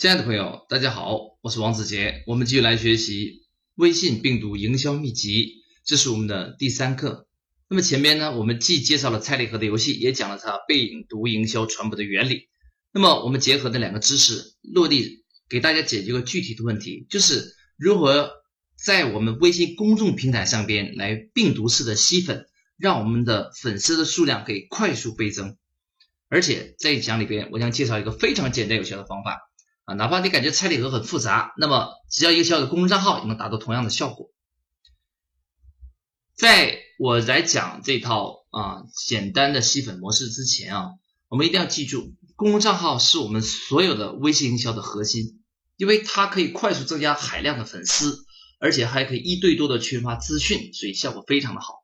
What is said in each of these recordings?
亲爱的朋友，大家好，我是王子杰，我们继续来学习微信病毒营销秘籍，这是我们的第三课。那么前面呢，我们既介绍了猜礼盒的游戏，也讲了它病毒营销传播的原理。那么我们结合的两个知识，落地给大家解决个具体的问题，就是如何在我们微信公众平台上边来病毒式的吸粉，让我们的粉丝的数量可以快速倍增。而且在一讲里边，我将介绍一个非常简单有效的方法。啊，哪怕你感觉拆礼盒很复杂，那么只要一个小小的公众账号也能达到同样的效果。在我来讲这套啊简单的吸粉模式之前啊，我们一定要记住，公众账号是我们所有的微信营销的核心，因为它可以快速增加海量的粉丝，而且还可以一对多的群发资讯，所以效果非常的好。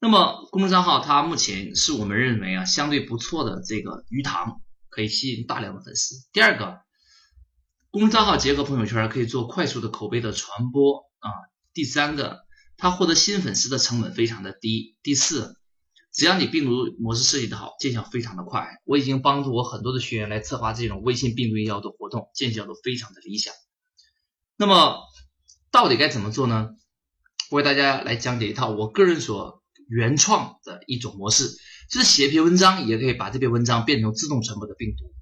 那么公众账号它目前是我们认为啊相对不错的这个鱼塘，可以吸引大量的粉丝。第二个。公众号结合朋友圈可以做快速的口碑的传播啊。第三个，它获得新粉丝的成本非常的低。第四，只要你病毒模式设计的好，见效非常的快。我已经帮助我很多的学员来策划这种微信病毒营销的活动，见效都非常的理想。那么到底该怎么做呢？我给大家来讲解一套我个人所原创的一种模式，就是写一篇文章，也可以把这篇文章变成自动传播的病毒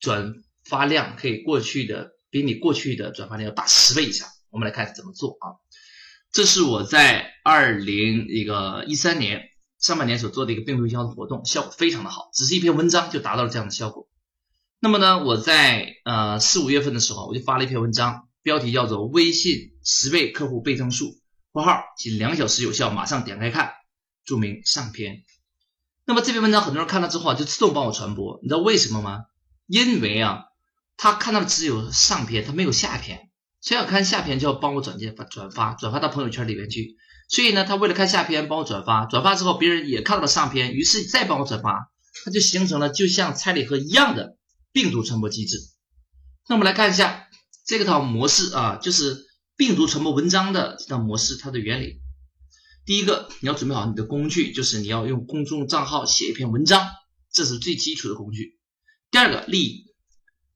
转。发量可以过去的比你过去的转发量要大十倍以上。我们来看怎么做啊？这是我在二零一个一三年上半年所做的一个病毒营销的活动，效果非常的好，只是一篇文章就达到了这样的效果。那么呢，我在呃四五月份的时候，我就发了一篇文章，标题叫做“微信十倍客户倍增术”，括号仅两小时有效，马上点开看，注明上篇。那么这篇文章很多人看了之后啊，就自动帮我传播，你知道为什么吗？因为啊。他看到的只有上篇，他没有下篇。所以要看下篇，就要帮我转接发转发，转发到朋友圈里面去。所以呢，他为了看下篇，帮我转发，转发之后别人也看到了上篇，于是再帮我转发，他就形成了就像拆礼盒一样的病毒传播机制。那我们来看一下这套模式啊，就是病毒传播文章的这套模式，它的原理。第一个，你要准备好你的工具，就是你要用公众账号写一篇文章，这是最基础的工具。第二个，利益。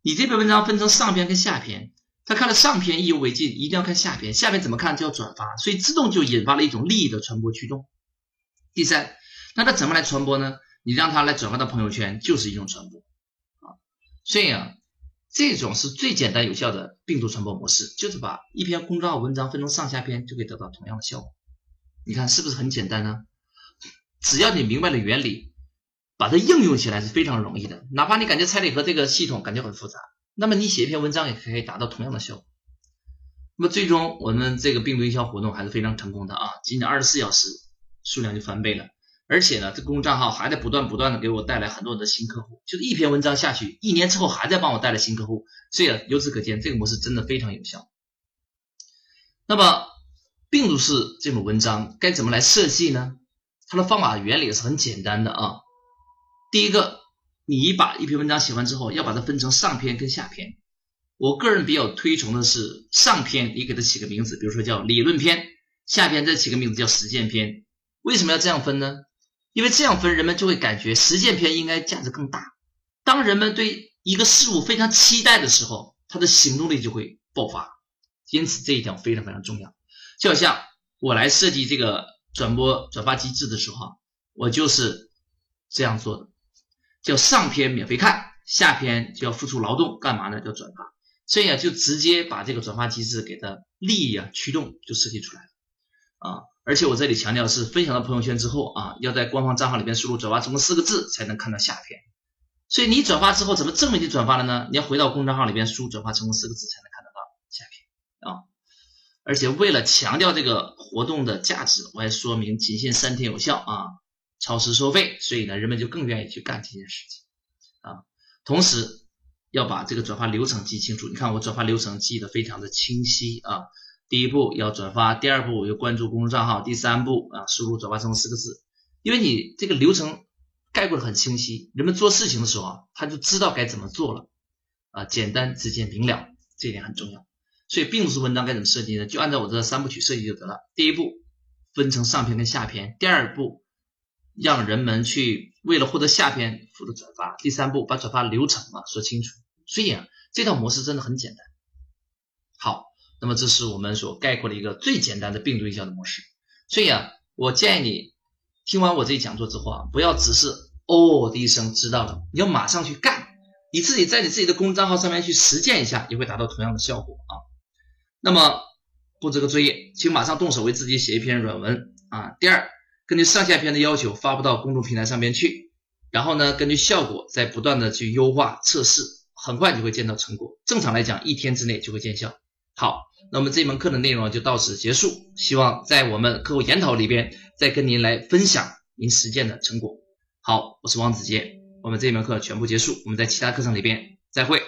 你这篇文章分成上篇跟下篇，他看了上篇意犹未尽，一定要看下篇。下篇怎么看就要转发，所以自动就引发了一种利益的传播驱动。第三，那他怎么来传播呢？你让他来转发到朋友圈就是一种传播啊。所以啊，这种是最简单有效的病毒传播模式，就是把一篇公众号文章分成上下篇，就可以得到同样的效果。你看是不是很简单呢？只要你明白了原理。把它应用起来是非常容易的，哪怕你感觉彩礼盒这个系统感觉很复杂，那么你写一篇文章也可以达到同样的效果。那么最终我们这个病毒营销活动还是非常成功的啊，仅仅二十四小时数量就翻倍了，而且呢，这公众账号还在不断不断的给我带来很多的新客户，就是一篇文章下去，一年之后还在帮我带来新客户，所以由此可见这个模式真的非常有效。那么病毒式这种文章该怎么来设计呢？它的方法原理是很简单的啊。第一个，你把一篇文章写完之后，要把它分成上篇跟下篇。我个人比较推崇的是上篇，你给它起个名字，比如说叫理论篇；下篇再起个名字叫实践篇。为什么要这样分呢？因为这样分，人们就会感觉实践篇应该价值更大。当人们对一个事物非常期待的时候，他的行动力就会爆发。因此这一点非常非常重要。就好像我来设计这个转播转发机制的时候，我就是这样做的。叫上篇免费看，下篇就要付出劳动，干嘛呢？叫转发，所以啊，就直接把这个转发机制给它利益啊驱动就设计出来了啊。而且我这里强调是分享到朋友圈之后啊，要在官方账号里边输入“转发成功”四个字才能看到下篇。所以你转发之后怎么证明你转发了呢？你要回到公众号里边输“转发成功”四个字才能看得到下篇啊。而且为了强调这个活动的价值，我还说明仅限三天有效啊。超时收费，所以呢，人们就更愿意去干这件事情啊。同时要把这个转发流程记清楚。你看我转发流程记得非常的清晰啊。第一步要转发，第二步要关注公众账号，第三步啊输入“转发成功”四个字。因为你这个流程概括的很清晰，人们做事情的时候啊，他就知道该怎么做了啊，简单直接明了，这一点很重要。所以并不是文章该怎么设计呢？就按照我这三部曲设计就得了。第一步分成上篇跟下篇，第二步。让人们去为了获得下篇幅的转发。第三步，把转发流程啊说清楚。所以啊，这套模式真的很简单。好，那么这是我们所概括的一个最简单的病毒营销的模式。所以啊，我建议你听完我这讲座之后啊，不要只是哦的一声知道了，你要马上去干，你自己在你自己的公众账号上面去实践一下，也会达到同样的效果啊。那么布置个作业，请马上动手为自己写一篇软文啊。第二，根据上下篇的要求发布到公众平台上面去，然后呢，根据效果再不断的去优化测试，很快就会见到成果。正常来讲，一天之内就会见效。好，那么这门课的内容就到此结束。希望在我们课后研讨里边再跟您来分享您实践的成果。好，我是王子杰，我们这门课全部结束，我们在其他课程里边再会。